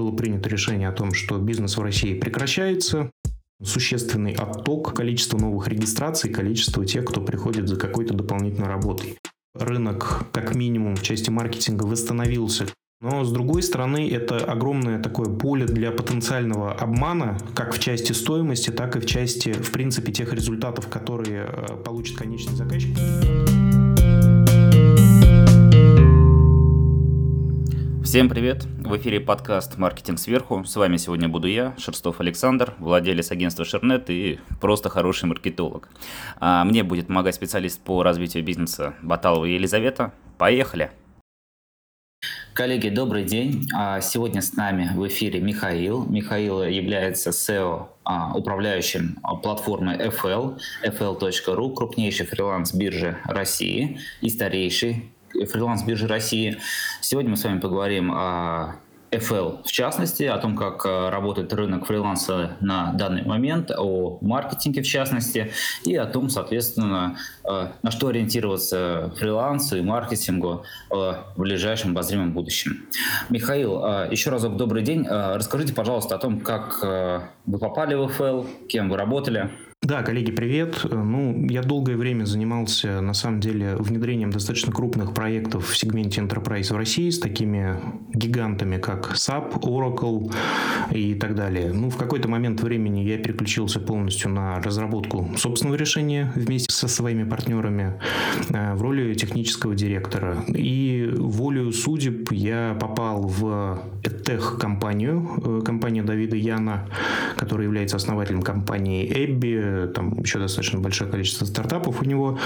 было принято решение о том, что бизнес в России прекращается, существенный отток количества новых регистраций, количество тех, кто приходит за какой-то дополнительной работой. Рынок, как минимум, в части маркетинга восстановился. Но, с другой стороны, это огромное такое поле для потенциального обмана, как в части стоимости, так и в части, в принципе, тех результатов, которые э, получит конечный заказчик. Всем привет! В эфире подкаст «Маркетинг сверху». С вами сегодня буду я, Шерстов Александр, владелец агентства Шернет и просто хороший маркетолог. А мне будет помогать специалист по развитию бизнеса Баталова Елизавета. Поехали! Коллеги, добрый день. А сегодня с нами в эфире Михаил. Михаил является SEO а, управляющим платформы FL, fl.ru, крупнейшей фриланс-биржи России и старейший фриланс-биржи России. Сегодня мы с вами поговорим о FL в частности, о том, как э, работает рынок фриланса на данный момент, о маркетинге в частности, и о том, соответственно, э, на что ориентироваться фрилансу и маркетингу э, в ближайшем обозримом будущем. Михаил, еще разок добрый день. Расскажите, пожалуйста, о том, как вы попали в FL, кем вы работали. Да, коллеги, привет. Ну, я долгое время занимался, на самом деле, внедрением достаточно крупных проектов в сегменте Enterprise в России с такими гигантами, как SAP, Oracle и так далее. Ну, в какой-то момент времени я переключился полностью на разработку собственного решения вместе со своими партнерами э, в роли технического директора. И волею судеб я попал в EdTech-компанию, э, компанию Давида Яна, который является основателем компании Эбби, там еще достаточно большое количество стартапов у него.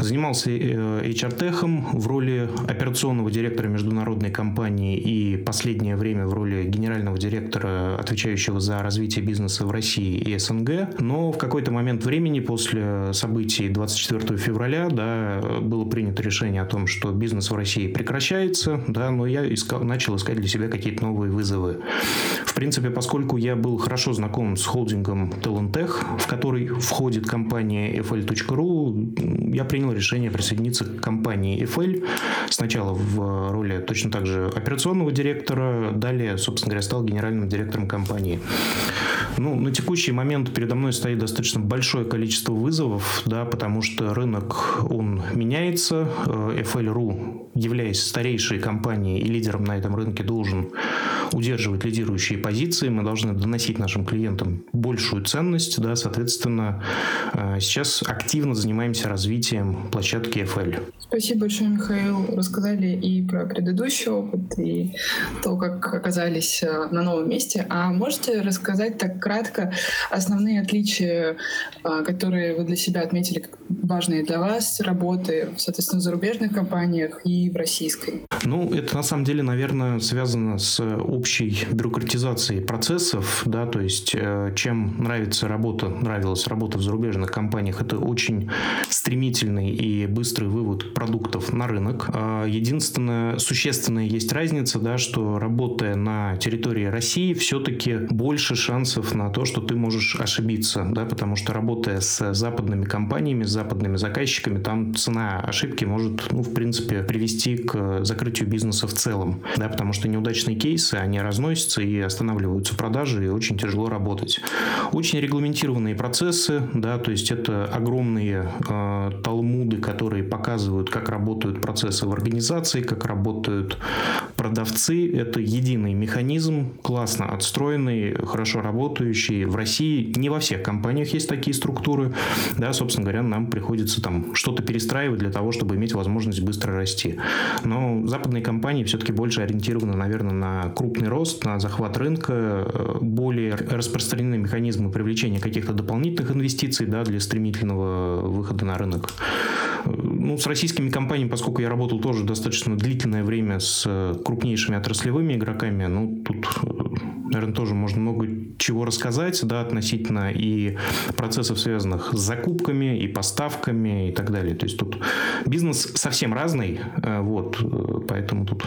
Занимался HR-техом э, в роли операционного директора международной компании и последнее время в роли генерального директора, отвечающего за развитие бизнеса в России и СНГ. Но в какой-то момент времени после событий 24 февраля да, было принято решение о том, что бизнес в России прекращается, да, но я искал, начал искать для себя какие-то новые вызовы. В принципе, поскольку я был хорошо знаком с холдингом Talentech, в который входит компания FL.ru, я принял решение присоединиться к компании FL. Сначала в роли точно так же операционного директора, далее, собственно говоря, стал генеральным директором компании. Ну, на текущий момент передо мной стоит достаточно большое количество вызовов, да, потому что рынок, он меняется. FL.ru, являясь старейшей компанией и лидером на этом рынке, должен удерживать лидирующие позиции. Мы должны доносить нашим клиентам большую ценность, да, соответственно, Э, сейчас активно занимаемся развитием площадки FL. Спасибо большое, Михаил. Рассказали и про предыдущий опыт, и то, как оказались э, на новом месте. А можете рассказать так кратко основные отличия, э, которые вы для себя отметили как важные для вас, работы, соответственно, в зарубежных компаниях и в российской? Ну, это на самом деле, наверное, связано с общей бюрократизацией процессов, да, то есть чем нравится работа, нравилась работа в зарубежных компаниях, это очень стремительный и быстрый вывод продуктов на рынок. А, единственное, существенная есть разница, да, что работая на территории России, все-таки больше шансов на то, что ты можешь ошибиться, да, потому что работая с западными компаниями, с западными заказчиками, там цена ошибки может, ну, в принципе, привести к закрытию бизнеса в целом, да, потому что неудачные кейсы, они разносятся и останавливаются продажи, и очень тяжело работать. Очень регламентированные процессы, да, то есть это огромные э, талмуды, которые показывают, как работают процессы в организации, как работают продавцы. Это единый механизм, классно отстроенный, хорошо работающий. В России не во всех компаниях есть такие структуры. Да, собственно говоря, нам приходится там что-то перестраивать для того, чтобы иметь возможность быстро расти. Но западные компании все-таки больше ориентированы, наверное, на крупный рост, на захват рынка, более распространены механизмы привлечения каких-то дополнительных инвестиций да, для стремительного выхода на рынок. Ну, с российскими компаниями, поскольку я работал тоже достаточно длительное время с крупнейшими отраслевыми игроками, ну, тут, наверное, тоже можно много чего рассказать, да, относительно и процессов, связанных с закупками, и поставками, и так далее. То есть тут бизнес совсем разный, э, вот, поэтому тут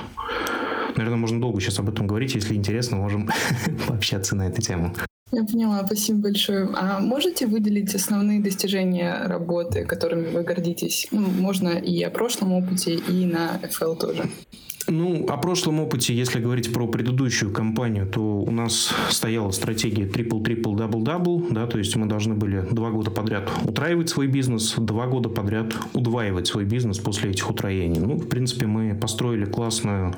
Наверное, можно долго сейчас об этом говорить. Если интересно, можем пообщаться на эту тему. Я поняла, спасибо большое. А можете выделить основные достижения работы, которыми вы гордитесь? Ну, можно и о прошлом опыте, и на FL тоже. Ну, о прошлом опыте, если говорить про предыдущую компанию, то у нас стояла стратегия triple-triple-double-double, да, то есть мы должны были два года подряд утраивать свой бизнес, два года подряд удваивать свой бизнес после этих утроений. Ну, в принципе, мы построили классную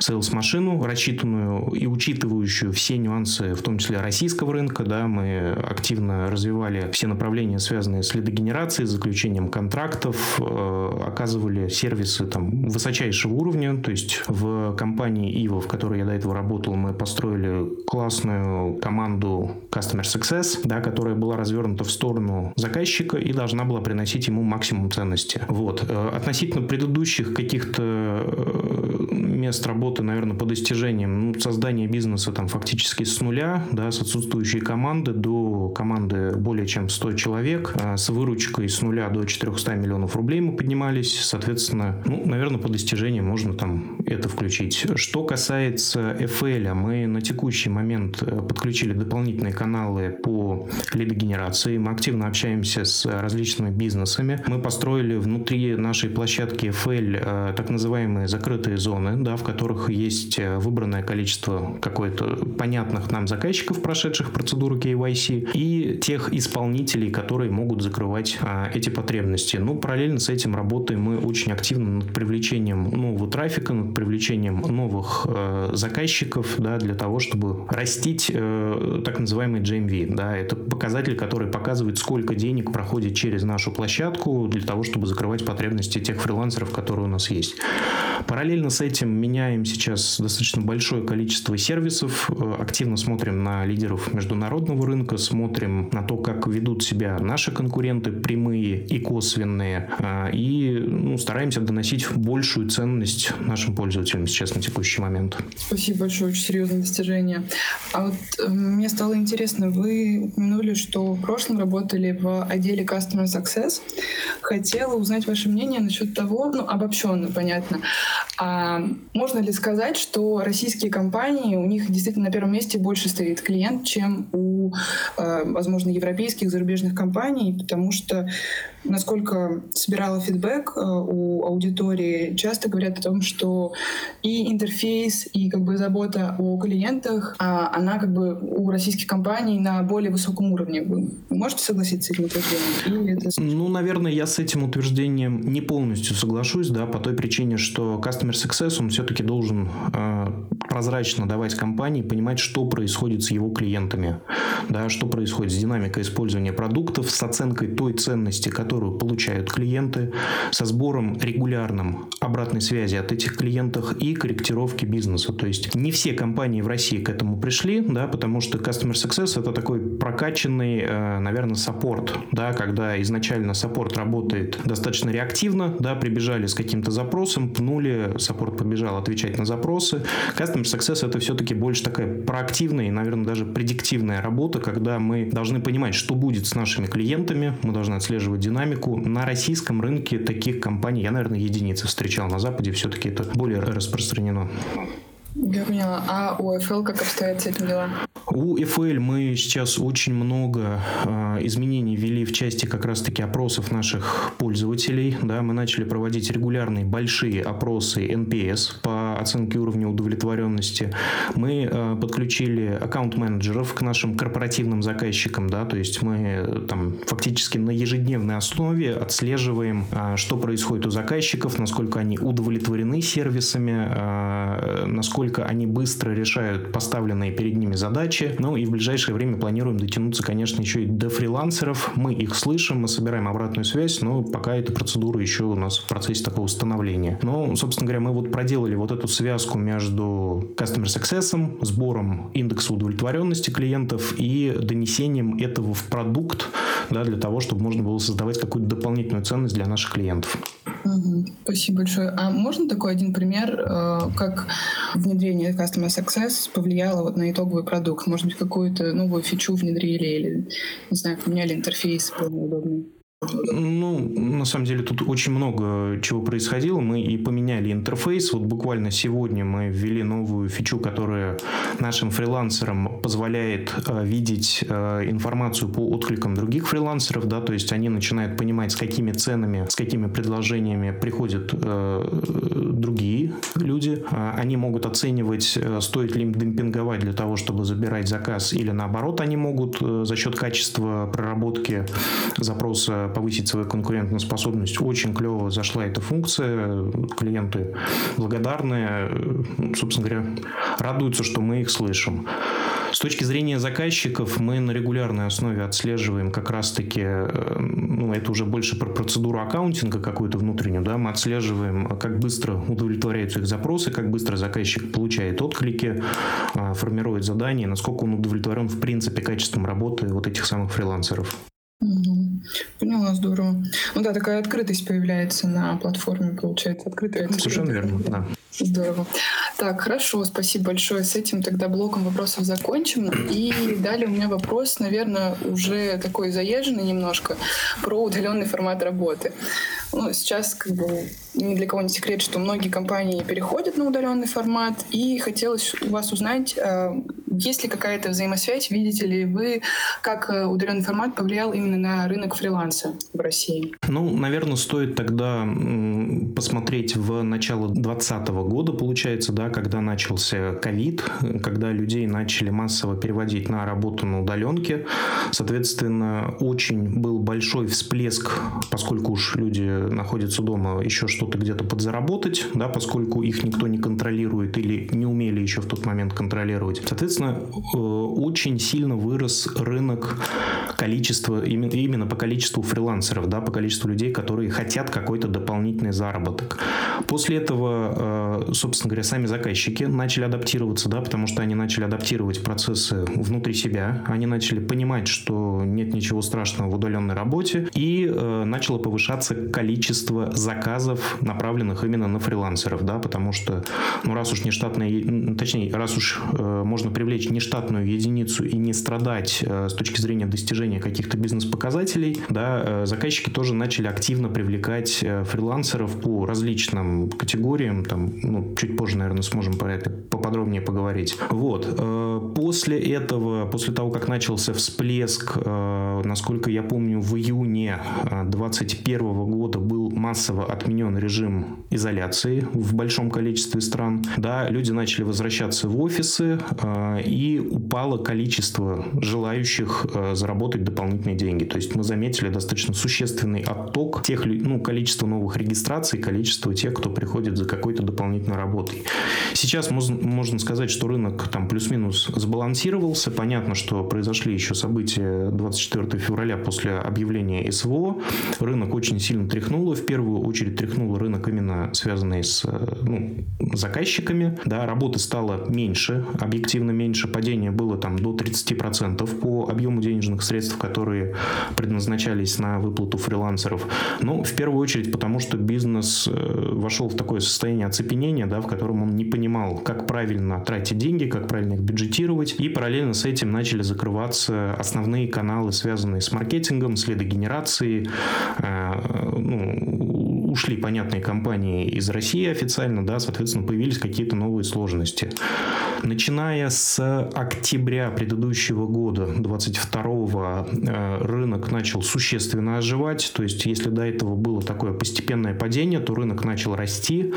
сейлс-машину, рассчитанную и учитывающую все нюансы, в том числе российского рынка, да, мы активно развивали все направления, связанные с лидогенерацией, заключением контрактов, э, оказывали сервисы там высочайшего уровня, то есть в компании Иво, в которой я до этого работал, мы построили классную команду Customer Success, да, которая была развернута в сторону заказчика и должна была приносить ему максимум ценности. Вот. Э, относительно предыдущих каких-то э, мест работы, наверное, по достижениям ну, создания бизнеса там фактически с нуля, да, с отсутствующей команды до команды более чем 100 человек, а с выручкой с нуля до 400 миллионов рублей мы поднимались, соответственно, ну, наверное, по достижениям можно там это включить. Что касается FL, мы на текущий момент э, подключили дополнительные каналы по лидогенерации, мы активно общаемся с различными бизнесами, мы построили внутри нашей площадки FL э, так называемые закрытые зоны, да, в которых есть э, выбранное количество какое-то понятных нам заказчиков, прошедших процедуру KYC, и тех исполнителей, которые могут закрывать а, эти потребности. Ну, параллельно с этим работаем мы очень активно над привлечением нового трафика, над привлечением новых э, заказчиков, да, для того, чтобы растить э, так называемый GMV. Да, это показатель, который показывает, сколько денег проходит через нашу площадку для того, чтобы закрывать потребности тех фрилансеров, которые у нас есть. Параллельно с этим меняем сейчас достаточно большое количество сервисов, э, активно смотрим на лидеров международного рынка, смотрим на то, как ведут себя наши конкуренты, прямые и косвенные, э, и ну, стараемся доносить большую ценность нашим пользователям сейчас на текущий момент. Спасибо большое, очень серьезное достижение. А вот э, мне стало интересно, вы упомянули, что в прошлом работали в отделе Customer Success. Хотела узнать ваше мнение насчет того, ну, обобщенно, понятно, а можно ли сказать, что российские компании, у них действительно на первом месте больше стоит клиент, чем у, э, возможно, европейских зарубежных компаний, потому что насколько собирала фидбэк э, у аудитории, часто говорят о том, что и интерфейс, и как бы забота о клиентах, а она как бы у российских компаний на более высоком уровне. Вы можете согласиться с этим утверждением? это... Ну, наверное, я с этим утверждением не полностью соглашусь, да, по той причине, что Customer Success, он все-таки должен э, прозрачно давать компании понимать, что происходит с его клиентами, да, что происходит с динамикой использования продуктов, с оценкой той ценности, которую получают клиенты, со сбором регулярным обратной связи от этих клиентов и корректировки бизнеса. То есть не все компании в России к этому пришли, да, потому что Customer Success это такой прокачанный, э, наверное, саппорт, да, когда изначально саппорт работает достаточно реактивно, да, прибежали с каким-то запросом, пнули, саппорт побежал отвечать на запросы. Customer Success это все-таки больше такая проактивная и, наверное, даже предиктивная работа, когда мы должны понимать, что будет с нашими клиентами, мы должны отслеживать динамику. На российском рынке таких компаний, я, наверное, единицы встречал. На Западе все-таки это более распространено. Я поняла. А у FL как обстоят с этим дела? У FL мы сейчас очень много э, изменений ввели в части как раз-таки опросов наших пользователей. Да, мы начали проводить регулярные большие опросы NPS по оценке уровня удовлетворенности. Мы э, подключили аккаунт-менеджеров к нашим корпоративным заказчикам. Да, то есть мы там фактически на ежедневной основе отслеживаем, э, что происходит у заказчиков, насколько они удовлетворены сервисами, э, насколько насколько они быстро решают поставленные перед ними задачи. Ну и в ближайшее время планируем дотянуться, конечно, еще и до фрилансеров. Мы их слышим, мы собираем обратную связь, но пока эта процедура еще у нас в процессе такого становления. Но, собственно говоря, мы вот проделали вот эту связку между Customer Success, сбором индекса удовлетворенности клиентов и донесением этого в продукт, да, для того, чтобы можно было создавать какую-то дополнительную ценность для наших клиентов. Спасибо большое. А можно такой один пример, э, как внедрение Customer Success повлияло вот на итоговый продукт? Может быть, какую-то новую фичу внедрили или, не знаю, поменяли интерфейс, более удобный? Ну, на самом деле тут очень много чего происходило. Мы и поменяли интерфейс. Вот буквально сегодня мы ввели новую фичу, которая нашим фрилансерам позволяет э, видеть э, информацию по откликам других фрилансеров, да, то есть они начинают понимать, с какими ценами, с какими предложениями приходят э, другие люди. А, они могут оценивать, э, стоит ли им демпинговать для того, чтобы забирать заказ, или наоборот, они могут э, за счет качества проработки запроса повысить свою конкурентную способность. Очень клево зашла эта функция. Клиенты благодарны. Собственно говоря, радуются, что мы их слышим. С точки зрения заказчиков, мы на регулярной основе отслеживаем как раз-таки, э, ну, это уже больше про процедуру аккаунтинга какую-то внутреннюю, да, мы отслеживаем, как быстро удовлетворяются их запросы, как быстро заказчик получает отклики, э, формирует задания, насколько он удовлетворен в принципе качеством работы вот этих самых фрилансеров. Поняла, здорово. Ну да, такая открытость появляется на платформе, получается, открытая. Совершенно верно, да. Здорово. Так, хорошо, спасибо большое. С этим тогда блоком вопросов закончим. И далее у меня вопрос, наверное, уже такой заезженный немножко, про удаленный формат работы. Ну, сейчас как бы ни для кого не секрет, что многие компании переходят на удаленный формат, и хотелось у вас узнать, э, есть ли какая-то взаимосвязь, видите ли вы, как э, удаленный формат повлиял именно на рынок фриланса в России? Ну, наверное, стоит тогда посмотреть в начало 2020 года, получается, да, когда начался ковид, когда людей начали массово переводить на работу на удаленке. Соответственно, очень был большой всплеск, поскольку уж люди находятся дома, еще что-то где-то подзаработать, да, поскольку их никто не контролирует или не умели еще в тот момент контролировать. Соответственно, э, очень сильно вырос рынок количества, именно по количеству фрилансеров, да, по количеству людей, которые хотят какой-то дополнительный заработок. После этого, э, собственно говоря, сами заказчики начали адаптироваться, да, потому что они начали адаптировать процессы внутри себя, они начали понимать, что нет ничего страшного в удаленной работе, и э, начало повышаться количество заказов, направленных именно на фрилансеров, да, потому что, ну, раз уж нештатная, точнее, раз уж э, можно привлечь нештатную единицу и не страдать э, с точки зрения достижения каких-то бизнес-показателей, да, э, заказчики тоже начали активно привлекать э, фрилансеров по различным категориям, там, ну, чуть позже, наверное, сможем про это поподробнее поговорить. Вот. Э, после этого, после того, как начался всплеск, э, насколько я помню, в июне 2021 года был массово отменен режим изоляции в большом количестве стран. Да, люди начали возвращаться в офисы, э, и упало количество желающих заработать дополнительные деньги. То есть мы заметили достаточно существенный отток тех, ну, количества новых регистраций, количество тех, кто приходит за какой-то дополнительной работой. Сейчас можно сказать, что рынок там плюс-минус сбалансировался. Понятно, что произошли еще события 24 февраля после объявления СВО. Рынок очень сильно тряхнуло. В первую очередь тряхнуло рынок именно связанный с ну, заказчиками. Да, работы стало меньше, объективно меньше. Падение было там до 30% по объему денежных средств, которые предназначались на выплату фрилансеров. Но в первую очередь потому, что бизнес э, вошел в такое состояние оцепенения, да, в котором он не понимал, как правильно тратить деньги, как правильно их бюджетировать. И параллельно с этим начали закрываться основные каналы, связанные с маркетингом, следогенерацией, э, ну, ушли понятные компании из России официально, да, соответственно, появились какие-то новые сложности. Начиная с октября предыдущего года, 22 э, рынок начал существенно оживать. То есть, если до этого было такое постепенное падение, то рынок начал расти.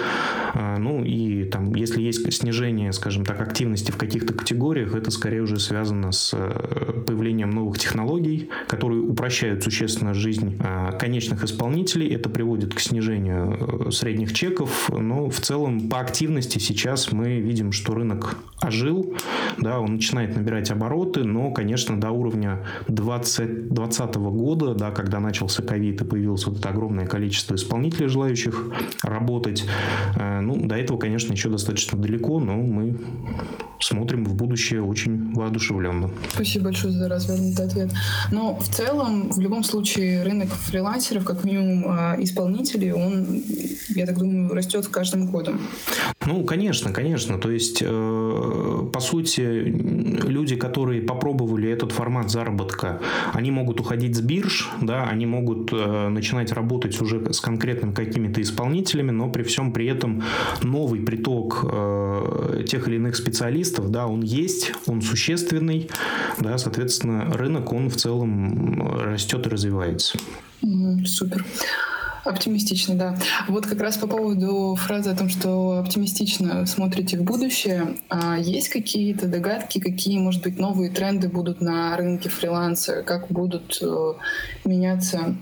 Э, ну и там, если есть снижение, скажем так, активности в каких-то категориях, это скорее уже связано с э, появлением новых технологий, которые упрощают существенно жизнь конечных исполнителей. Это приводит к снижению средних чеков. Но в целом по активности сейчас мы видим, что рынок ожил, да, он начинает набирать обороты, но, конечно, до уровня 2020 года, да, когда начался ковид и появилось вот это огромное количество исполнителей, желающих работать, э, ну, до этого, конечно, еще достаточно далеко, но мы смотрим в будущее очень воодушевленно. Спасибо большое за развернутый ответ. Но в целом, в любом случае, рынок фрилансеров, как минимум э, исполнителей, он, я так думаю, растет с каждым годом. Ну, конечно, конечно. То есть, э, по сути, люди, которые попробовали этот формат заработка, они могут уходить с бирж, да, они могут э, начинать работать уже с конкретными какими-то исполнителями, но при всем при этом новый приток э, тех или иных специалистов, да, он есть, он существенный, да, соответственно, рынок, он в целом растет и развивается. Супер. Оптимистично, да. Вот как раз по поводу фразы о том, что оптимистично смотрите в будущее, а есть какие-то догадки, какие, может быть, новые тренды будут на рынке фриланса, как будут э, меняться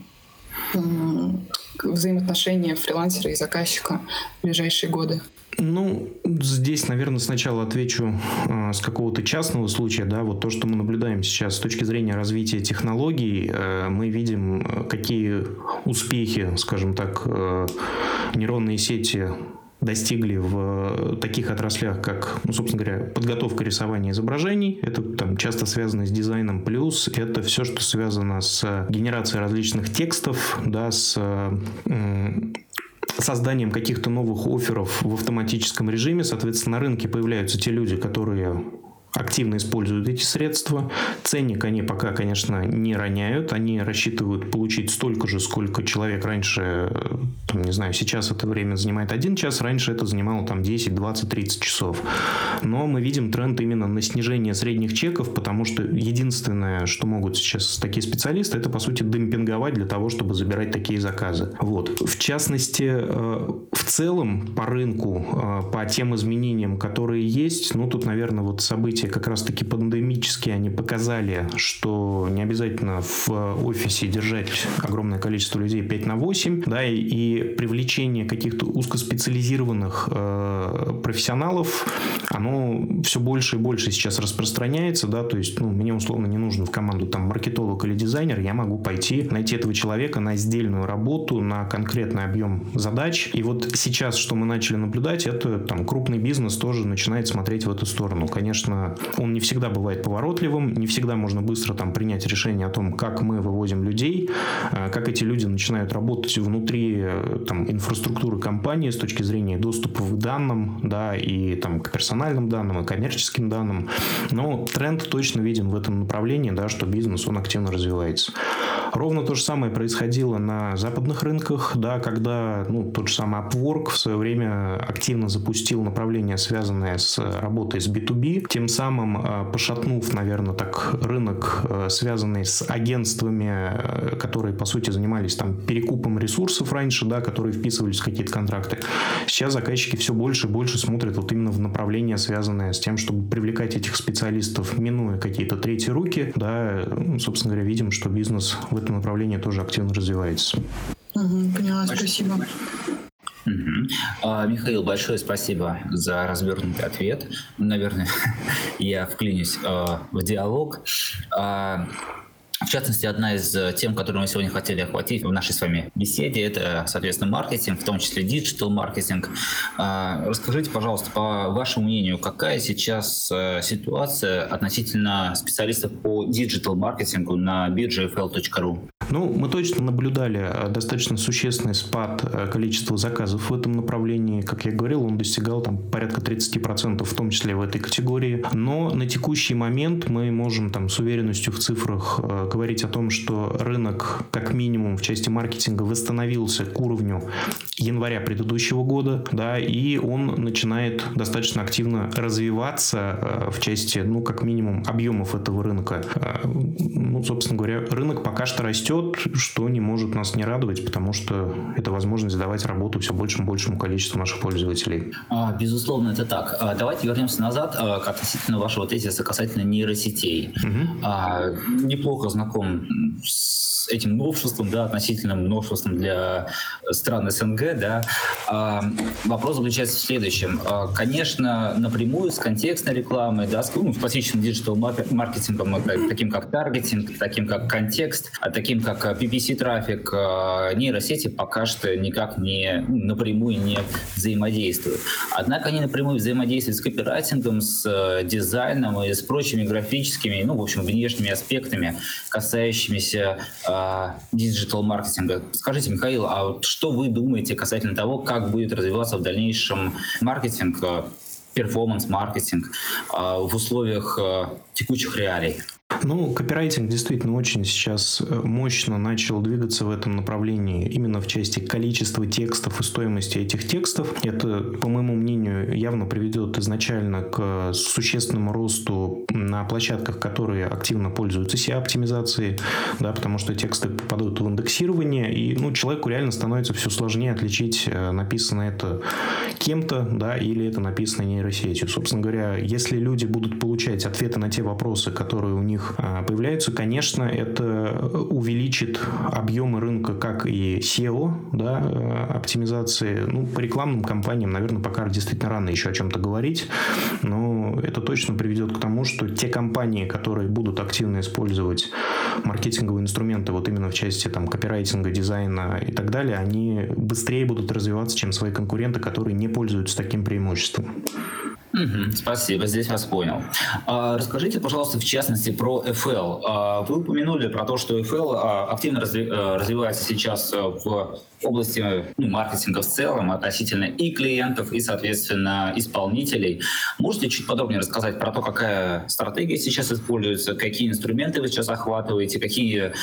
взаимоотношения фрилансера и заказчика в ближайшие годы? Ну, здесь, наверное, сначала отвечу э, с какого-то частного случая, да, вот то, что мы наблюдаем сейчас с точки зрения развития технологий, э, мы видим, э, какие успехи, скажем так, э, нейронные сети достигли в таких отраслях, как, ну, собственно говоря, подготовка рисования изображений. Это там часто связано с дизайном. Плюс это все, что связано с генерацией различных текстов, да, с созданием каких-то новых офферов в автоматическом режиме. Соответственно, на рынке появляются те люди, которые активно используют эти средства. Ценник они пока, конечно, не роняют. Они рассчитывают получить столько же, сколько человек раньше, там, не знаю, сейчас это время занимает один час, раньше это занимало там 10, 20, 30 часов. Но мы видим тренд именно на снижение средних чеков, потому что единственное, что могут сейчас такие специалисты, это, по сути, демпинговать для того, чтобы забирать такие заказы. Вот. В частности, э, в целом по рынку, э, по тем изменениям, которые есть, ну, тут, наверное, вот события события как раз-таки пандемические, они показали, что не обязательно в офисе держать огромное количество людей 5 на 8, да, и, и привлечение каких-то узкоспециализированных э, профессионалов, оно все больше и больше сейчас распространяется, да, то есть, ну, мне условно не нужно в команду там маркетолог или дизайнер, я могу пойти найти этого человека на сдельную работу, на конкретный объем задач, и вот сейчас, что мы начали наблюдать, это там крупный бизнес тоже начинает смотреть в эту сторону. Конечно, он не всегда бывает поворотливым, не всегда можно быстро там принять решение о том, как мы вывозим людей, э, как эти люди начинают работать внутри э, там, инфраструктуры компании с точки зрения доступа к данным, да, и там к персональным данным, и коммерческим данным. Но тренд точно виден в этом направлении, да, что бизнес, он активно развивается. Ровно то же самое происходило на западных рынках, да, когда ну, тот же самый Upwork в свое время активно запустил направление, связанное с работой с B2B, тем самым э, пошатнув, наверное, так рынок, э, связанный с агентствами, э, которые, по сути, занимались там перекупом ресурсов раньше, да, которые вписывались в какие-то контракты. Сейчас заказчики все больше и больше смотрят вот именно в направление, связанное с тем, чтобы привлекать этих специалистов, минуя какие-то третьи руки, да, ну, собственно говоря, видим, что бизнес в этом направлении тоже активно развивается. Угу, поняла, спасибо. Угу. А, Михаил, большое спасибо за развернутый ответ. Наверное, я вклинюсь а, в диалог. В частности, одна из э, тем, которую мы сегодня хотели охватить в нашей с вами беседе, это, соответственно, маркетинг, в том числе digital маркетинг. А, расскажите, пожалуйста, по вашему мнению, какая сейчас э, ситуация относительно специалистов по digital маркетингу на бирже fl.ru? Ну, мы точно наблюдали э, достаточно существенный спад количества заказов в этом направлении. Как я говорил, он достигал там порядка 30%, в том числе в этой категории. Но на текущий момент мы можем там с уверенностью в цифрах говорить о том, что рынок как минимум в части маркетинга восстановился к уровню января предыдущего года, да, и он начинает достаточно активно развиваться э, в части, ну, как минимум, объемов этого рынка. Э, ну, собственно говоря, рынок пока что растет, что не может нас не радовать, потому что это возможность давать работу все большему большему количеству наших пользователей. А, безусловно, это так. А, давайте вернемся назад а, относительно вашего тезиса касательно нейросетей. Угу. Неплохо знаком знаком с этим новшеством, да, относительным новшеством для стран СНГ, да, а, вопрос заключается в следующем. А, конечно, напрямую с контекстной рекламой, да, с, ну, с классическим digital-маркетингом, таким как таргетинг, таким как контекст, а таким как PPC-трафик, а, нейросети пока что никак не ну, напрямую не взаимодействуют. Однако они напрямую взаимодействуют с копирайтингом, с э, дизайном и с прочими графическими, ну, в общем, внешними аспектами, касающимися digital-маркетинга. Скажите, Михаил, а вот что вы думаете касательно того, как будет развиваться в дальнейшем маркетинг, performance-маркетинг в условиях текущих реалий? Ну, копирайтинг действительно очень сейчас э, мощно начал двигаться в этом направлении, именно в части количества текстов и стоимости этих текстов. Это, по моему мнению, явно приведет изначально к существенному росту на площадках, которые активно пользуются SEO-оптимизацией, да, потому что тексты попадут в индексирование, и ну, человеку реально становится все сложнее отличить, э, написано это кем-то, да, или это написано нейросетью. Собственно говоря, если люди будут получать ответы на те вопросы, которые у них а, появляются, конечно, это увеличит объемы рынка как и SEO, да, э, оптимизации. Ну, по рекламным кампаниям, наверное, пока действительно рано еще о чем-то говорить, но это точно приведет к тому, что те компании, которые будут активно использовать маркетинговые инструменты вот именно в части там копирайтинга, дизайна и так далее, они быстрее будут развиваться, чем свои конкуренты, которые не пользуются таким преимуществом. Спасибо, здесь вас понял. А, расскажите, пожалуйста, в частности про FL. А, вы упомянули про то, что FL а, активно а, развивается сейчас а, в области ну, маркетинга в целом относительно и клиентов, и, соответственно, исполнителей. Можете чуть подробнее рассказать про то, какая стратегия сейчас используется, какие инструменты вы сейчас охватываете, какие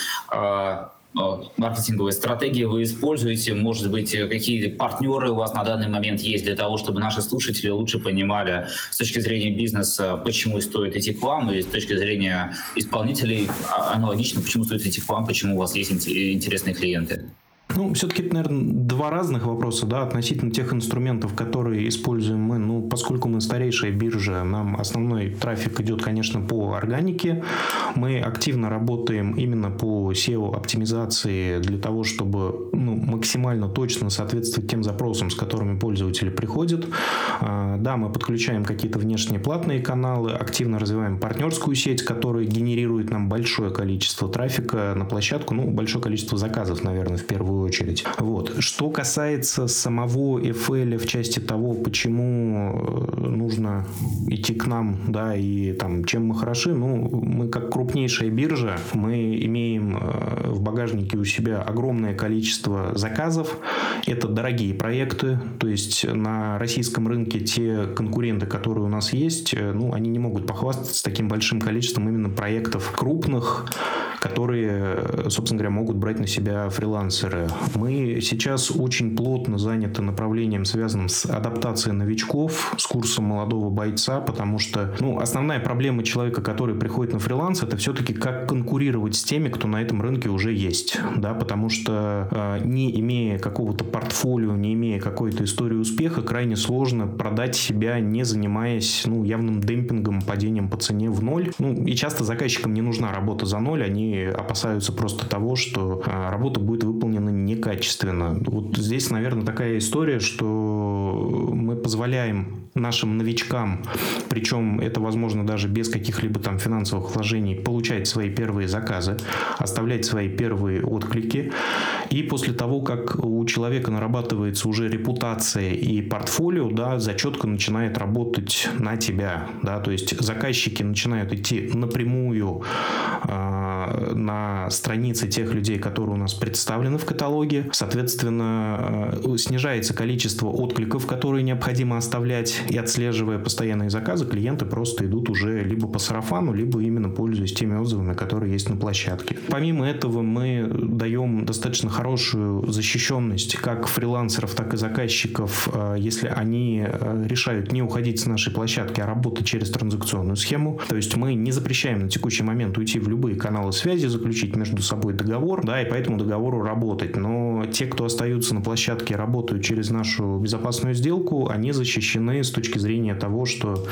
маркетинговые стратегии вы используете? Может быть, какие партнеры у вас на данный момент есть для того, чтобы наши слушатели лучше понимали с точки зрения бизнеса, почему стоит идти к вам, и с точки зрения исполнителей а, аналогично, почему стоит идти к вам, почему у вас есть интересные клиенты? Ну, все-таки это, наверное, два разных вопроса, да, относительно тех инструментов, которые используем мы. Ну, поскольку мы старейшая биржа, нам основной трафик идет, конечно, по органике. Мы активно работаем именно по SEO-оптимизации для того, чтобы ну, максимально точно соответствовать тем запросам, с которыми пользователи приходят. А, да, мы подключаем какие-то внешние платные каналы, активно развиваем партнерскую сеть, которая генерирует нам большое количество трафика на площадку, ну, большое количество заказов, наверное, в первую первую очередь. Вот. Что касается самого FL в части того, почему э, нужно идти к нам, да, и там, чем мы хороши, ну, мы как крупнейшая биржа, мы имеем э, в багажнике у себя огромное количество заказов, это дорогие проекты, то есть на российском рынке те конкуренты, которые у нас есть, э, ну, они не могут похвастаться таким большим количеством именно проектов крупных, которые, собственно говоря, могут брать на себя фрилансеры. Мы сейчас очень плотно заняты направлением, связанным с адаптацией новичков, с курсом молодого бойца, потому что ну, основная проблема человека, который приходит на фриланс, это все-таки как конкурировать с теми, кто на этом рынке уже есть. Да, потому что э, не имея какого-то портфолио, не имея какой-то истории успеха, крайне сложно продать себя, не занимаясь ну, явным демпингом, падением по цене в ноль. Ну, и часто заказчикам не нужна работа за ноль, они опасаются просто того, что э, работа будет выполнена некачественно. Вот здесь, наверное, такая история, что мы позволяем нашим новичкам, причем это возможно даже без каких-либо там финансовых вложений, получать свои первые заказы, оставлять свои первые отклики. И после того, как у человека нарабатывается уже репутация и портфолио, да, зачетка начинает работать на тебя. Да, то есть заказчики начинают идти напрямую э, на страницы тех людей, которые у нас представлены в каталоге. Соответственно, э, снижается количество откликов, которые необходимо оставлять. И отслеживая постоянные заказы, клиенты просто идут уже либо по сарафану, либо именно пользуясь теми отзывами, которые есть на площадке. Помимо этого, мы даем достаточно хорошую защищенность как фрилансеров, так и заказчиков, э, если они э, решают не уходить с нашей площадки, а работать через транзакционную схему. То есть мы не запрещаем на текущий момент уйти в любые каналы связи, заключить между собой договор, да, и по этому договору работать. Но те, кто остаются на площадке, работают через нашу безопасную сделку, они защищены с точки зрения того, что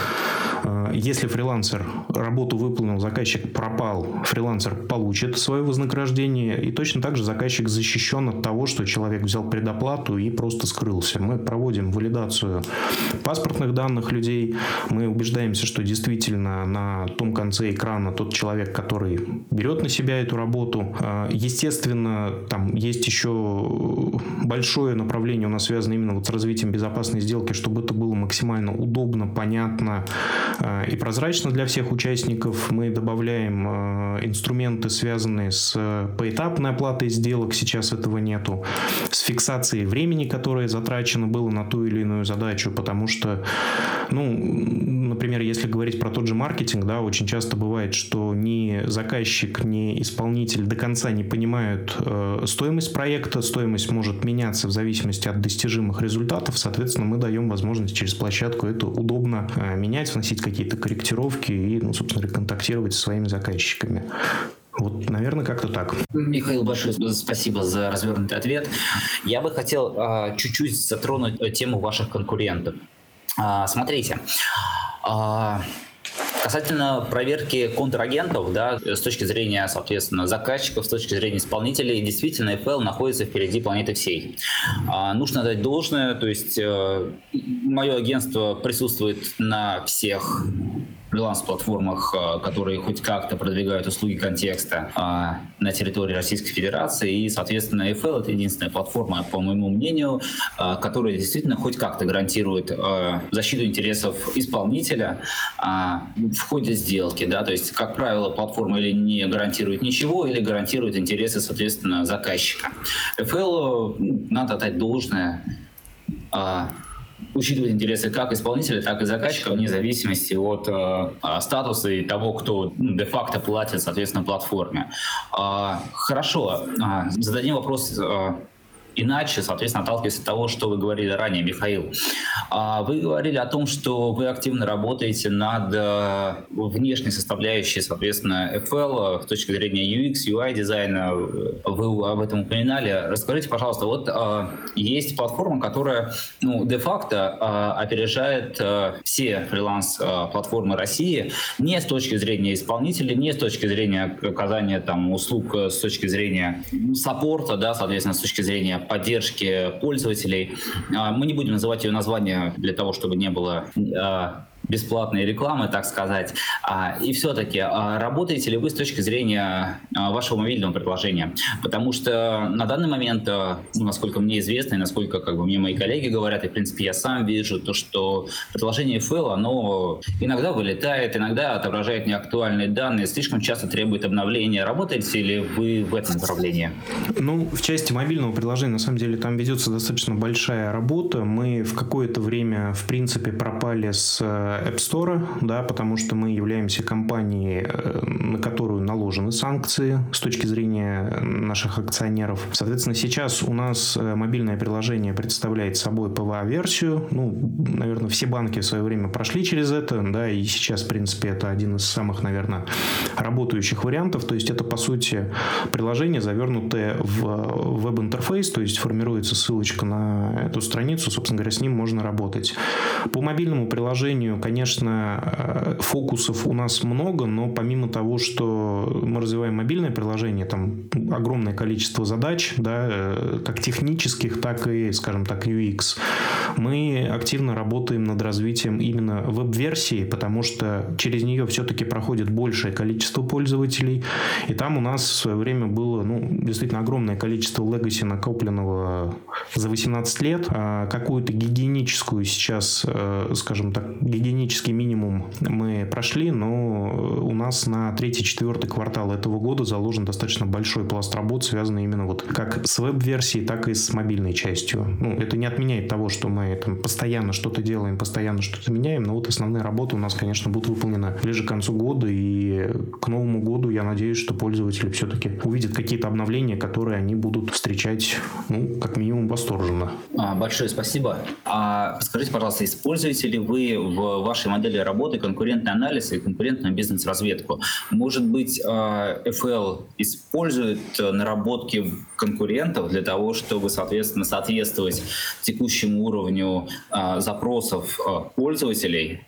э, если фрилансер работу выполнил, заказчик пропал, фрилансер получит свое вознаграждение, и точно так же заказчик защищен от того, что человек взял предоплату и просто скрылся. Мы проводим валидацию паспортных данных людей, мы убеждаемся, что действительно на том конце экрана тот человек, который берет на себя эту работу. А, естественно, там есть еще большое направление у нас связано именно вот с развитием безопасной сделки, чтобы это было максимально удобно, понятно а, и прозрачно для всех участников. Мы добавляем а, инструменты, связанные с поэтапной оплатой сделок, сейчас этого нету, с фиксацией времени, которое затрачено было на ту или иную задачу, потому что, ну, например, если говорить про тот же маркетинг, да, очень часто бывает, что ни заказчик, ни исполнитель до конца не понимают э, стоимость проекта, стоимость может меняться в зависимости от достижимых результатов, соответственно, мы даем возможность через площадку это удобно э, менять, вносить какие-то корректировки и, ну, собственно, контактировать со своими заказчиками. Вот, наверное, как-то так. Михаил, большое спасибо за развернутый ответ. Я бы хотел а, чуть-чуть затронуть э, тему ваших конкурентов. А, смотрите, а, Касательно проверки контрагентов, да, с точки зрения, соответственно, заказчиков, с точки зрения исполнителей, действительно, FL находится впереди планеты всей. А, нужно дать должное, то есть э, мое агентство присутствует на всех фриланс-платформах, э, которые хоть как-то продвигают услуги контекста а, на территории Российской Федерации. И, соответственно, FL — это единственная платформа, по моему мнению, а, которая действительно хоть как-то гарантирует защиту интересов исполнителя в ходе сделки. Да? То есть, как правило, платформа или не гарантирует ничего, или гарантирует интересы, соответственно, заказчика. FL, ну, надо дать должное, учитывать интересы как исполнителя, так и заказчика вне зависимости от э, статуса и того, кто ну, де-факто платит, соответственно, платформе. Э, хорошо, э, зададим вопрос э, иначе, соответственно, отталкиваясь от того, что вы говорили ранее, Михаил. А вы говорили о том, что вы активно работаете над э, внешней составляющей, соответственно, FL с точки зрения UX, UI дизайна. Вы об этом упоминали. Расскажите, пожалуйста, вот э, есть платформа, которая ну, де-факто э, опережает все фриланс-платформы России не с точки зрения исполнителей, не с точки зрения оказания там, услуг, с точки зрения саппорта, да, соответственно, с точки зрения поддержки пользователей. А, мы не будем называть ее название для того, чтобы не было а, бесплатной рекламы, так сказать. А, и все-таки а, работаете ли вы с точки зрения а, вашего мобильного приложения? Потому что на данный момент, ну, насколько мне известно, и насколько как бы, мне мои коллеги говорят, и в принципе я сам вижу, то что приложение FL, оно иногда вылетает, иногда отображает неактуальные данные, слишком часто требует обновления. Работаете ли вы в этом направлении? Ну, в части мобильного приложения, на самом деле, там ведется достаточно большая работа. Мы в какое-то время, в принципе, пропали с App Store, да, потому что мы являемся компанией, э, на которую наложены санкции с точки зрения наших акционеров. Соответственно, сейчас у нас э, мобильное приложение представляет собой PWA-версию. Ну, наверное, все банки в свое время прошли через это, да, и сейчас, в принципе, это один из самых, наверное, работающих вариантов. То есть это, по сути, приложение, завернутое в веб-интерфейс, то есть формируется ссылочка на эту страницу, собственно говоря, с ним можно работать. По мобильному приложению, конечно, э, фокусов у нас много, но помимо того, что мы развиваем мобильное приложение, там огромное количество задач, да, э, как технических, так и, скажем так, UX, мы активно работаем над развитием именно веб-версии, потому что через нее все-таки проходит большее количество пользователей, и там у нас в свое время было ну, действительно огромное количество legacy накопленного за 18 лет, а какую-то гигиеническую сейчас, э, скажем так, гигиеническую гигиенический минимум мы прошли, но у нас на третий-четвертый квартал этого года заложен достаточно большой пласт работ, связанный именно вот как с веб-версией, так и с мобильной частью. Ну, это не отменяет того, что мы там постоянно что-то делаем, постоянно что-то меняем, но вот основные работы у нас, конечно, будут выполнены ближе к концу года, и к Новому году я надеюсь, что пользователи все-таки увидят какие-то обновления, которые они будут встречать, ну, как минимум, восторженно. А, большое спасибо. А скажите, пожалуйста, используете ли вы в вашей модели работы конкурентный анализ и конкурентную бизнес-разведку. Может быть, FL а, использует наработки конкурентов для того, чтобы, соответственно, соответствовать текущему уровню а, запросов а, пользователей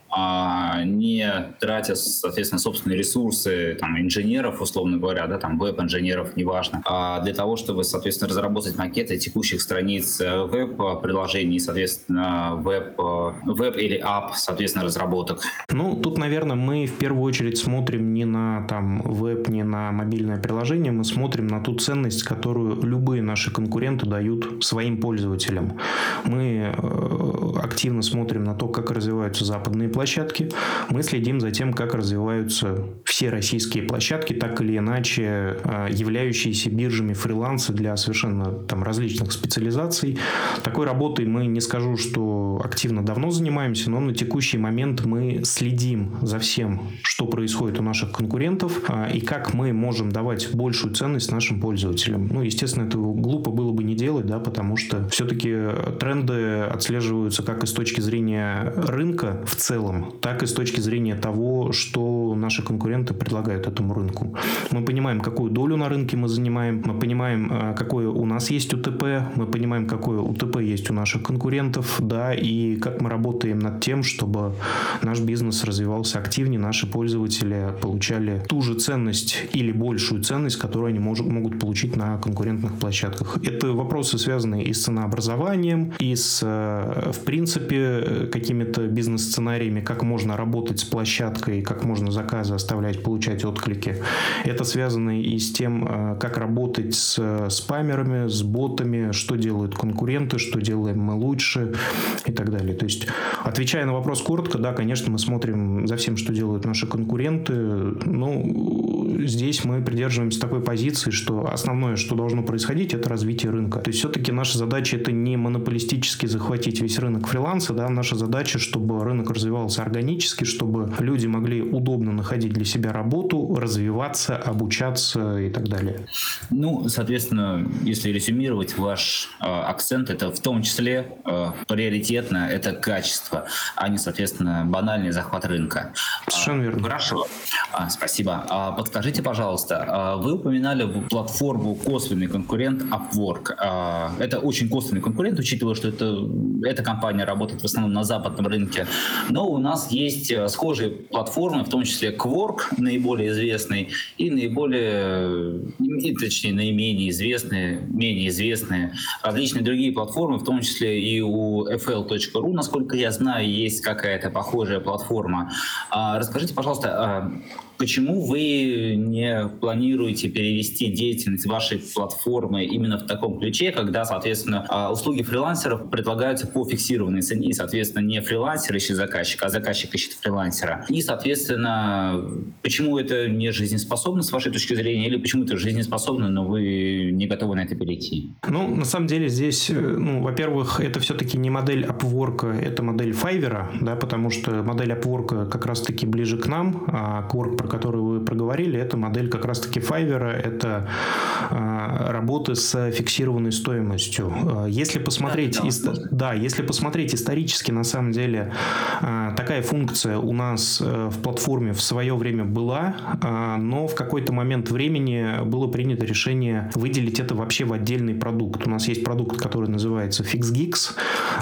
не тратя, соответственно, собственные ресурсы там, инженеров, условно говоря, да, там веб-инженеров, неважно, а для того, чтобы, соответственно, разработать макеты текущих страниц э, веб-приложений, соответственно, веб, э, веб или ап, соответственно, разработок? Ну, тут, наверное, мы в первую очередь смотрим не на там веб, не на мобильное приложение, мы смотрим на ту ценность, которую любые наши конкуренты дают своим пользователям. Мы э, активно смотрим на то, как развиваются западные площадки. Мы следим за тем, как развиваются все российские площадки, так или иначе а, являющиеся биржами фриланса для совершенно там различных специализаций. Такой работой мы не скажу, что активно давно занимаемся, но на текущий момент мы следим за всем, что происходит у наших конкурентов а, и как мы можем давать большую ценность нашим пользователям. Ну, естественно, этого глупо было бы не делать, да, потому что все-таки тренды отслеживаются как и с точки зрения рынка в целом, целом, так и с точки зрения того, что наши конкуренты предлагают этому рынку. Мы понимаем, какую долю на рынке мы занимаем, мы понимаем, а, какое у нас есть УТП, мы понимаем, какое УТП есть у наших конкурентов, да, и как мы работаем над тем, чтобы наш бизнес развивался активнее, наши пользователи получали ту же ценность или большую ценность, которую они может, могут получить на конкурентных площадках. Это вопросы, связанные и с ценообразованием, и с, э, в принципе, какими-то бизнес-сценариями, как можно работать с площадкой, как можно заказы оставлять, получать отклики. Это связано и с тем, э, как работать с э, спамерами, с ботами, что делают конкуренты, что делаем мы лучше и так далее. То есть, отвечая на вопрос коротко, да, конечно, мы смотрим за всем, что делают наши конкуренты. Ну, здесь мы придерживаемся такой позиции, что основное, что должно происходить, это развитие рынка. То есть, все-таки наша задача это не монополистически захватить весь рынок фриланса, да, наша задача, чтобы рынок развивался развивался органически, чтобы люди могли удобно находить для себя работу, развиваться, обучаться и так далее. Ну, соответственно, если резюмировать, ваш э, акцент это в том числе э, приоритетно это качество, а не, соответственно, банальный захват рынка. Совершенно верно. Хорошо, а, спасибо. А, подскажите, пожалуйста, а, вы упоминали платформу косвенный конкурент Upwork. А, это очень косвенный конкурент, учитывая, что это, эта компания работает в основном на западном рынке, но у нас есть э, схожие платформы, в том числе Quark, наиболее известный, и наиболее, и, точнее, наименее известные, менее известные, различные другие платформы, в том числе и у fl.ru, насколько я знаю, есть какая-то похожая платформа. А, расскажите, пожалуйста, а, Почему вы не планируете перевести деятельность вашей платформы именно в таком ключе, когда, соответственно, а, услуги фрилансеров предлагаются по фиксированной цене, и, соответственно, не фрилансер ищет заказчика, а заказчик ищет фрилансера. И, соответственно, почему это не жизнеспособно с вашей точки зрения, или почему это жизнеспособно, но вы не готовы на это перейти? Ну, на самом деле здесь, э, ну, во-первых, это все-таки не модель Upwork, это модель Fiverr, да, потому что модель Upwork как раз-таки ближе к нам, а Quark которую вы проговорили, это модель как раз-таки Fiverr, это э, работы с фиксированной стоимостью. А, если посмотреть, да, ист... да, если посмотреть исторически, на самом деле э, такая функция у нас э, в платформе в свое время была, э, но в какой-то момент времени было принято решение выделить это вообще в отдельный продукт. У нас есть продукт, который называется FixGeeks,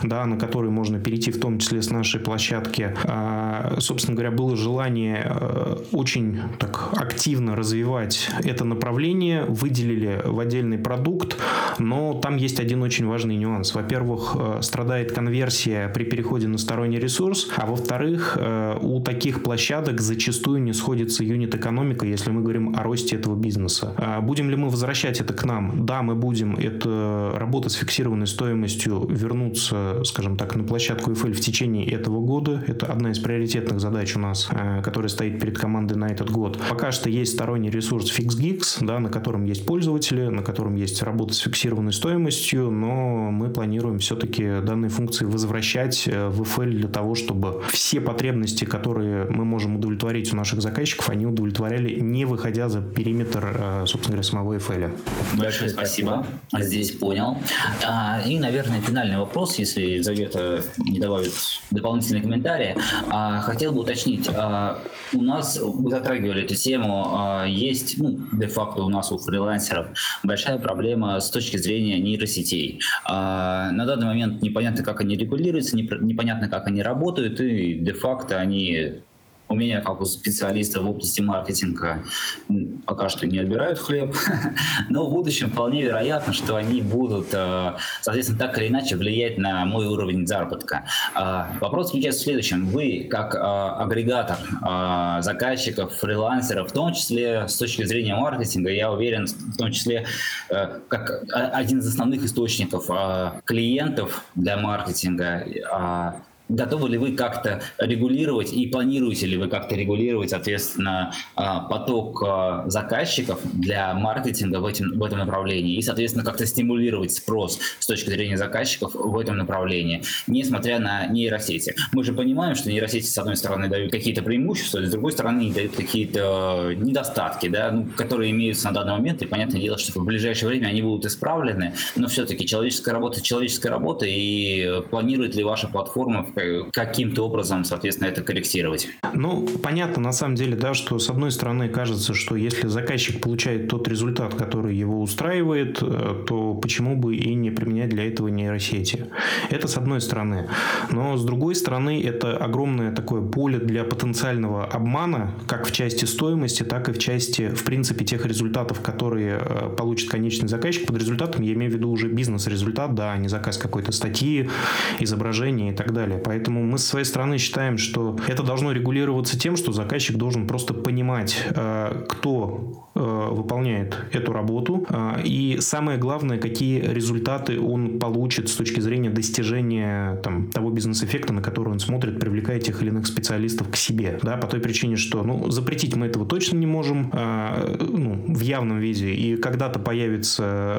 да, на который можно перейти в том числе с нашей площадки. Э, собственно говоря, было желание э, очень так активно развивать это направление, выделили в отдельный продукт, но там есть один очень важный нюанс. Во-первых, э, страдает конверсия при переходе на сторонний ресурс, а во-вторых, э, у таких площадок зачастую не сходится юнит-экономика, если мы говорим о росте этого бизнеса. А будем ли мы возвращать это к нам? Да, мы будем. Это работа с фиксированной стоимостью вернуться, скажем так, на площадку FL в течение этого года. Это одна из приоритетных задач у нас, э, которая стоит перед командой на этот год. Пока что есть сторонний ресурс FixGeeks, да, на котором есть пользователи, на котором есть работа с фиксированной стоимостью, но мы планируем все-таки данные функции возвращать э, в FL для того, чтобы все потребности, которые мы можем удовлетворить у наших заказчиков, они удовлетворяли, не выходя за периметр, собственно говоря, самого FL. Большое спасибо. Здесь понял. А, и, наверное, финальный вопрос, если Елизавета не добавит дополнительные комментарии. А, хотел бы уточнить. А, у нас, вы затрагивали эту тему, есть, ну, де-факто у нас у фрилансеров большая проблема с точки зрения нейросетей. На данный момент непонятно, как они регулируются, непонятно, как они работают, и де-факто они у меня, как у специалиста в области маркетинга, пока что не отбирают хлеб, но в будущем вполне вероятно, что они будут, э, соответственно, так или иначе влиять на мой уровень заработка. А, вопрос заключается в следующем. Вы, как э, агрегатор э, заказчиков, фрилансеров, в том числе с точки зрения маркетинга, я уверен, в том числе как один из основных источников клиентов для маркетинга, готовы ли вы как-то регулировать и планируете ли вы как-то регулировать, соответственно, а, поток а, заказчиков для маркетинга в, этим, в этом направлении? И, соответственно, как-то стимулировать спрос с точки зрения заказчиков в этом направлении, несмотря на нейросети. Мы же понимаем, что нейросети, с одной стороны, дают какие-то преимущества, с другой стороны, дают какие-то недостатки, да, ну, которые имеются на данный момент, и понятное дело, что в ближайшее время они будут исправлены, но все-таки человеческая работа – человеческая работа, и планирует ли ваша платформа каким-то образом, соответственно, это корректировать. Ну, понятно, на самом деле, да, что с одной стороны кажется, что если заказчик получает тот результат, который его устраивает, э, то почему бы и не применять для этого нейросети? Это с одной стороны. Но с другой стороны, это огромное такое поле для потенциального обмана, как в части стоимости, так и в части, в принципе, тех результатов, которые э, получит конечный заказчик. Под результатом я имею в виду уже бизнес-результат, да, а не заказ какой-то статьи, изображения и так далее. Поэтому мы с своей стороны считаем, что это должно регулироваться тем, что заказчик должен просто понимать, э, кто выполняет эту работу, э, и самое главное, какие результаты он получит с точки зрения достижения там, того бизнес-эффекта, на который он смотрит, привлекая тех или иных специалистов к себе. Да, по той причине, что ну, запретить мы этого точно не можем ну, в явном виде. И когда-то появятся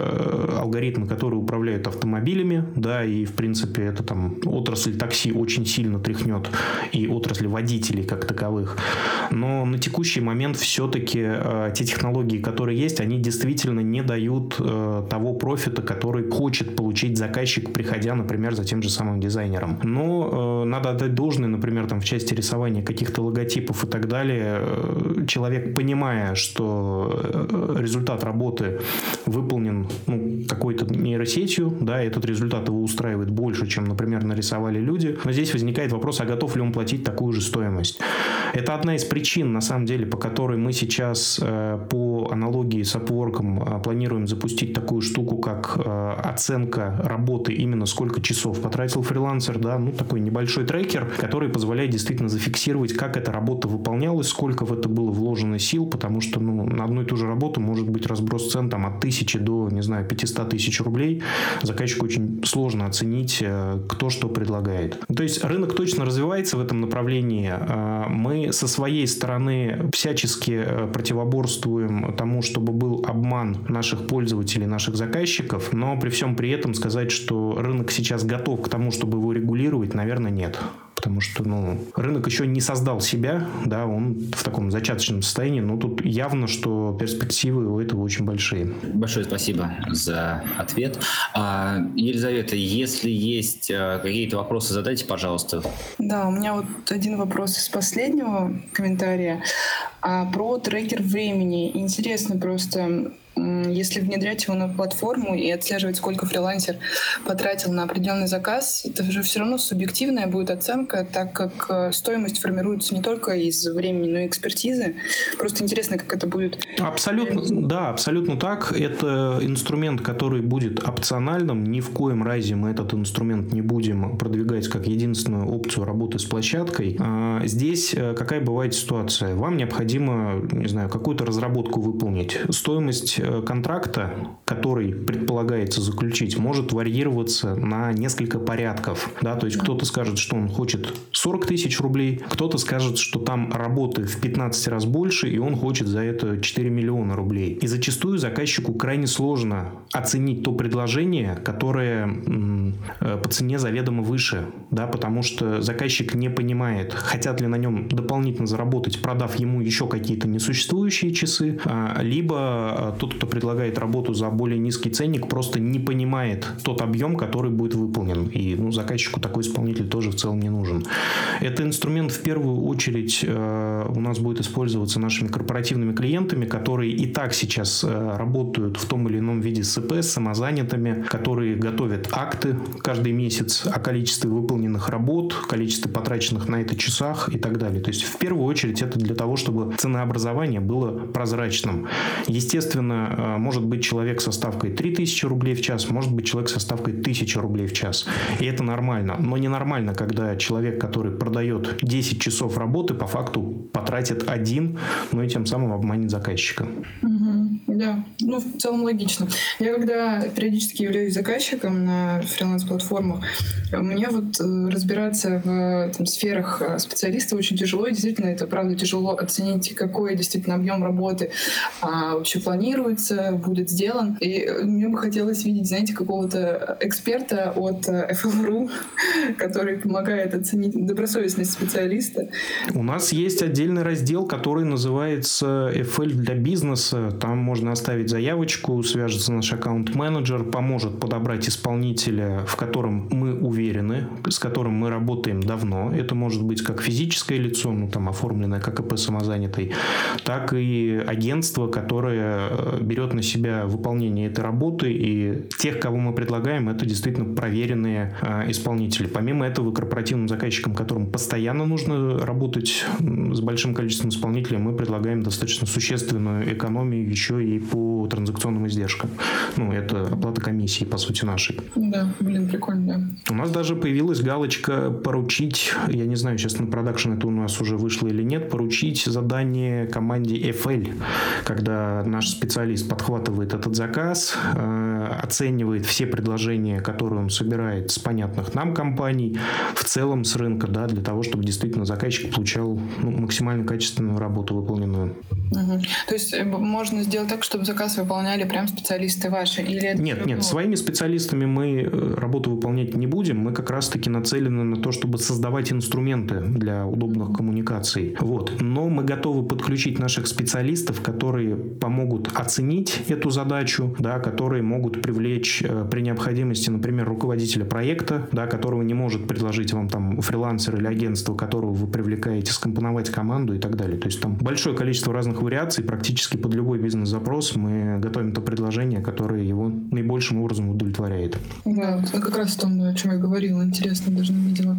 алгоритмы, которые управляют автомобилями, да, и в принципе это там отрасль такси очень сильно тряхнет и отрасли водителей как таковых. Но на текущий момент все-таки э, те технологии, которые есть, они действительно не дают э, того профита, который хочет получить заказчик, приходя, например, за тем же самым дизайнером. Но э, надо отдать должное, например, там в части рисования каких-то логотипов и так далее, э, человек, понимая, что э, результат работы выполнен ну, какой-то нейросетью, да, этот результат его устраивает больше, чем, например, нарисовали люди, но здесь возникает вопрос, а готов ли он платить такую же стоимость. Это одна из причин, на самом деле, по которой мы сейчас э, по аналогии с Upwork э, планируем запустить такую штуку, как э, оценка работы, именно сколько часов потратил фрилансер, да, ну такой небольшой трекер, который позволяет действительно зафиксировать, как эта работа выполнялась, сколько в это было вложено сил, потому что ну, на одну и ту же работу может быть разброс цен там, от 1000 до, не знаю, 500 тысяч рублей. Заказчику очень сложно оценить, кто что предлагает. То есть рынок точно развивается в этом направлении. А, мы со своей стороны всячески э, противоборствуем тому, чтобы был обман наших пользователей, наших заказчиков, но при всем при этом сказать, что рынок сейчас готов к тому, чтобы его регулировать, наверное, нет потому что ну, рынок еще не создал себя, да, он в таком зачаточном состоянии, но тут явно, что перспективы у этого очень большие. Большое спасибо за ответ. А, Елизавета, если есть а, какие-то вопросы, задайте, пожалуйста. Да, у меня вот один вопрос из последнего комментария а, про трекер времени. Интересно просто, если внедрять его на платформу и отслеживать, сколько фрилансер потратил на определенный заказ, это же все равно субъективная будет оценка, так как э, стоимость формируется не только из времени, но и экспертизы. Просто интересно, как это будет. Абсолютно, да, абсолютно так. Это инструмент, который будет опциональным. Ни в коем разе мы этот инструмент не будем продвигать как единственную опцию работы с площадкой. А здесь э, какая бывает ситуация? Вам необходимо, не знаю, какую-то разработку выполнить. Стоимость э, контракта, который предполагается заключить, может варьироваться на несколько порядков. Да? То есть кто-то скажет, что он хочет 40 тысяч рублей, кто-то скажет, что там работы в 15 раз больше, и он хочет за это 4 миллиона рублей. И зачастую заказчику крайне сложно оценить то предложение, которое э, по цене заведомо выше, да, потому что заказчик не понимает, хотят ли на нем дополнительно заработать, продав ему еще какие-то несуществующие часы, а, либо а, тот, кто предлагает работу за более низкий ценник, просто не понимает тот объем, который будет выполнен. И ну, заказчику такой исполнитель тоже в целом не нужен. Это инструмент в первую очередь э, у нас будет использоваться нашими корпоративными клиентами, которые и так сейчас э, работают в том или ином виде СП с самозанятыми, которые готовят акты каждый месяц о количестве выполненных работ, количестве потраченных на это часах и так далее. То есть в первую очередь это для того, чтобы ценообразование было прозрачным. Естественно, э, может быть человек со ставкой 3000 рублей в час, может быть человек со ставкой 1000 рублей в час. И это нормально. Но ненормально, когда человек, который продает 10 часов работы, по факту потратит один, но и тем самым обманет заказчика. Да, ну в целом логично. Я когда периодически являюсь заказчиком на фриланс-платформах, мне вот э, разбираться в там, сферах э, специалиста очень тяжело. И действительно, это правда тяжело оценить, какой действительно объем работы а, вообще планируется, будет сделан. И э, мне бы хотелось видеть, знаете, какого-то эксперта от FLRU, который помогает оценить добросовестность специалиста. У нас есть отдельный раздел, который называется FL для бизнеса. Там можно оставить заявочку, свяжется наш аккаунт-менеджер, поможет подобрать исполнителя, в котором мы уверены, с которым мы работаем давно. Это может быть как физическое лицо, ну там оформленное как ИП самозанятый, так и агентство, которое э, берет на себя выполнение этой работы. И тех, кого мы предлагаем, это действительно проверенные э, исполнители. Помимо этого, корпоративным заказчикам, которым постоянно нужно работать с большим количеством исполнителей, мы предлагаем достаточно существенную экономию еще и по транзакционным издержкам. Ну, это оплата комиссии, по сути, нашей. Да, блин, прикольно. У нас даже появилась галочка поручить, я не знаю, сейчас на продакшн это у нас уже вышло или нет, поручить задание команде FL, когда наш специалист подхватывает этот заказ, э, оценивает все предложения, которые он собирает с понятных нам компаний, в целом с рынка, да, для того, чтобы действительно заказчик получал ну, максимально качественную работу выполненную. Угу. То есть э, можно сделать так, чтобы заказ выполняли прям специалисты ваши? Или нет, нет, своими специалистами мы э, работу выполнять не будем. Мы как раз-таки нацелены на то, чтобы создавать инструменты для удобных коммуникаций. Вот. Но мы готовы подключить наших специалистов, которые помогут оценить эту задачу, да, которые могут привлечь э, при необходимости, например, руководителя проекта, да, которого не может предложить вам там фрилансер или агентство, которого вы привлекаете, скомпоновать команду и так далее. То есть там большое количество разных вариаций, практически под любой бизнес-запрос мы готовим то предложение, которое его наибольшим образом удовлетворяет. Да, как раз о том, о чем я говорила, интересно, даже видела.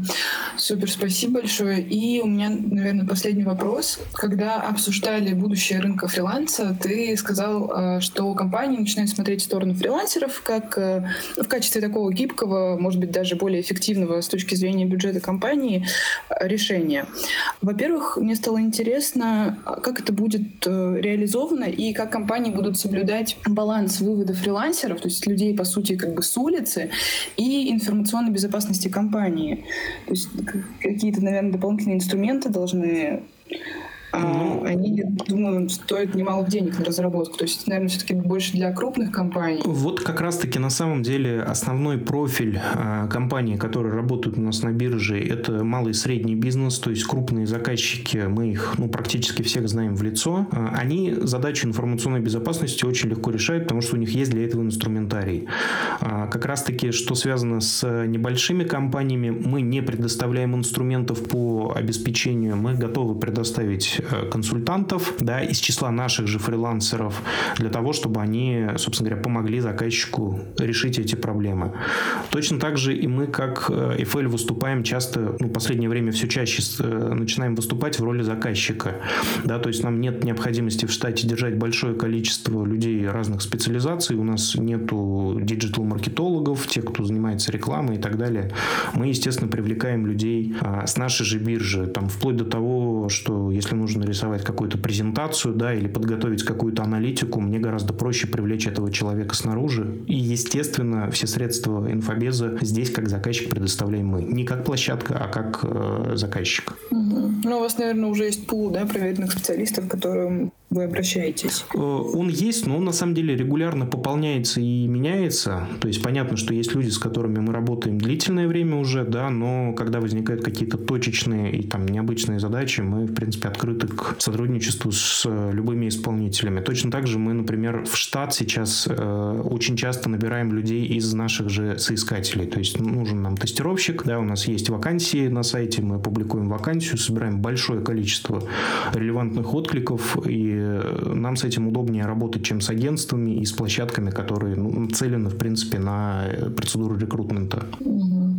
Супер, спасибо большое. И у меня, наверное, последний вопрос. Когда обсуждали будущее рынка фриланса, ты сказал, э, что компании начинают смотреть в сторону фрилансеров как э, в качестве такого гибкого, может быть, даже более эффективного с точки зрения бюджета компании э, решения. Во-первых, мне стало интересно, как это будет реализовано и как компании будут соблюдать баланс вывода фрилансеров, то есть людей, по сути, как бы с улицы, и информационной безопасности компании. То есть какие-то, наверное, дополнительные инструменты должны а, ну, они, думаю, стоят немало денег на разработку. То есть, наверное, все-таки больше для крупных компаний. Вот как раз-таки на самом деле основной профиль а, компаний, которые работают у нас на бирже, это малый и средний бизнес, то есть крупные заказчики, мы их ну, практически всех знаем в лицо. А, они задачу информационной безопасности очень легко решают, потому что у них есть для этого инструментарий. А, как раз-таки, что связано с небольшими компаниями, мы не предоставляем инструментов по обеспечению, мы готовы предоставить консультантов да, из числа наших же фрилансеров для того, чтобы они, собственно говоря, помогли заказчику решить эти проблемы. Точно так же и мы, как FL, э, выступаем часто, ну, в последнее время все чаще э, начинаем выступать в роли заказчика. Да, то есть нам нет необходимости в штате держать большое количество людей разных специализаций. У нас нету диджитал-маркетологов, тех, кто занимается рекламой и так далее. Мы, естественно, привлекаем людей а, с нашей же биржи, там, вплоть до того, что если нужно нужно рисовать какую-то презентацию, да, или подготовить какую-то аналитику, мне гораздо проще привлечь этого человека снаружи. И, естественно, все средства инфобеза здесь как заказчик предоставляем мы. Не как площадка, а как э, заказчик. Угу. Ну, у вас, наверное, уже есть пул, да, проверенных специалистов, к которым вы обращаетесь? Э, он есть, но он на самом деле регулярно пополняется и меняется. То есть понятно, что есть люди, с которыми мы работаем длительное время уже, да, но когда возникают какие-то точечные и там необычные задачи, мы, в принципе, открыты к сотрудничеству с э, любыми исполнителями. Точно так же мы, например, в штат сейчас э, очень часто набираем людей из наших же соискателей. То есть нужен нам тестировщик, да, у нас есть вакансии на сайте, мы публикуем вакансию, собираем большое количество релевантных откликов и нам с этим удобнее работать, чем с агентствами и с площадками, которые ну, нацелены, в принципе, на процедуру рекрутмента. Угу.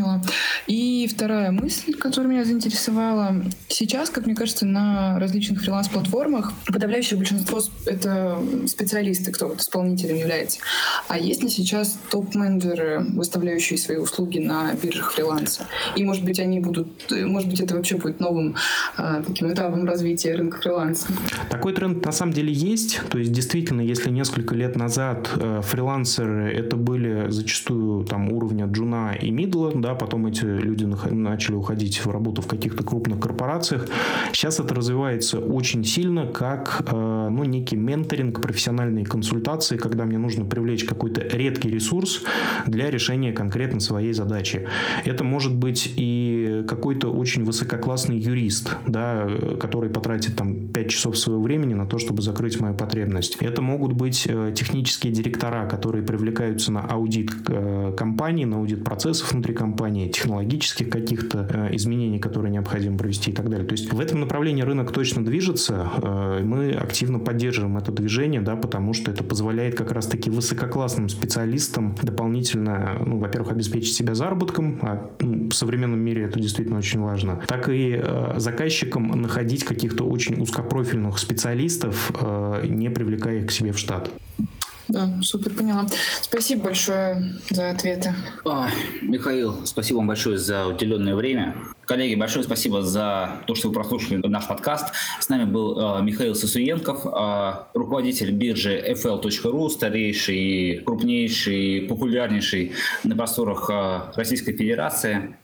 Поняла. И вторая мысль, которая меня заинтересовала. Сейчас, как мне кажется, на различных фриланс-платформах подавляющее большинство — это специалисты, кто вот исполнителем является. А есть ли сейчас топ-менеджеры, выставляющие свои услуги на биржах фриланса? И, может быть, они будут... Может быть, это вообще будет новым а, таким этапом развития рынка фриланса? Такой тренд на самом деле есть. То есть, действительно, если несколько лет назад э, фрилансеры — это были зачастую там уровня джуна и мидла, да, потом эти люди начали уходить в работу в каких-то крупных корпорациях. Сейчас это развивается очень сильно, как э, ну, некий менторинг, профессиональные консультации, когда мне нужно привлечь какой-то редкий ресурс для решения конкретно своей задачи. Это может быть и какой-то очень высококлассный юрист, да, который потратит там 5 часов своего времени на то, чтобы закрыть мою потребность. Это могут быть э, технические директора, которые привлекаются на аудит э, компании, на аудит процессов внутри компании, компании, технологических каких-то э, изменений, которые необходимо провести и так далее. То есть в этом направлении рынок точно движется. Э, мы активно поддерживаем это движение, да, потому что это позволяет как раз-таки высококлассным специалистам дополнительно, ну, во-первых, обеспечить себя заработком, а ну, в современном мире это действительно очень важно, так и э, заказчикам находить каких-то очень узкопрофильных специалистов, не привлекая их к себе в штат. Да, супер, поняла. Спасибо большое за ответы. А, Михаил, спасибо вам большое за уделенное время. Коллеги, большое спасибо за то, что вы прослушали наш подкаст. С нами был э, Михаил Сосуенков, э, руководитель биржи fl.ru, старейший, крупнейший, популярнейший на просторах э, Российской Федерации.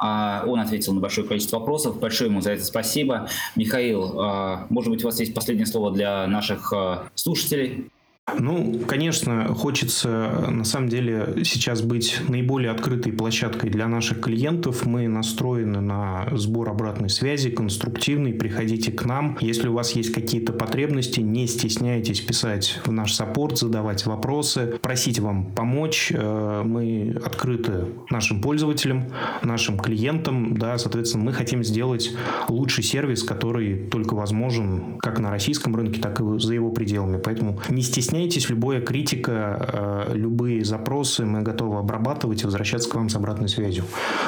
Э, он ответил на большое количество вопросов. Большое ему за это спасибо. Михаил, э, может быть, у вас есть последнее слово для наших э, слушателей? Ну, конечно, хочется на самом деле сейчас быть наиболее открытой площадкой для наших клиентов. Мы настроены на сбор обратной связи, конструктивный. Приходите к нам. Если у вас есть какие-то потребности, не стесняйтесь писать в наш саппорт, задавать вопросы, просить вам помочь. Э, мы открыты нашим пользователям, нашим клиентам. Да, соответственно, мы хотим сделать лучший сервис, который только возможен как на российском рынке, так и за его пределами. Поэтому не стесняйтесь стесняйтесь, любая критика, э, любые запросы мы готовы обрабатывать и возвращаться к вам с обратной связью.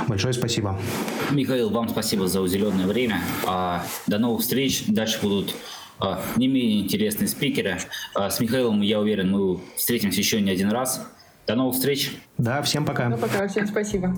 Большое спасибо. Михаил, вам спасибо за уделенное время. А, до новых встреч. Дальше будут а, не менее интересные спикеры. А, с Михаилом, я уверен, мы встретимся еще не один раз. До новых встреч. Да, всем пока. Ну, пока, всем спасибо.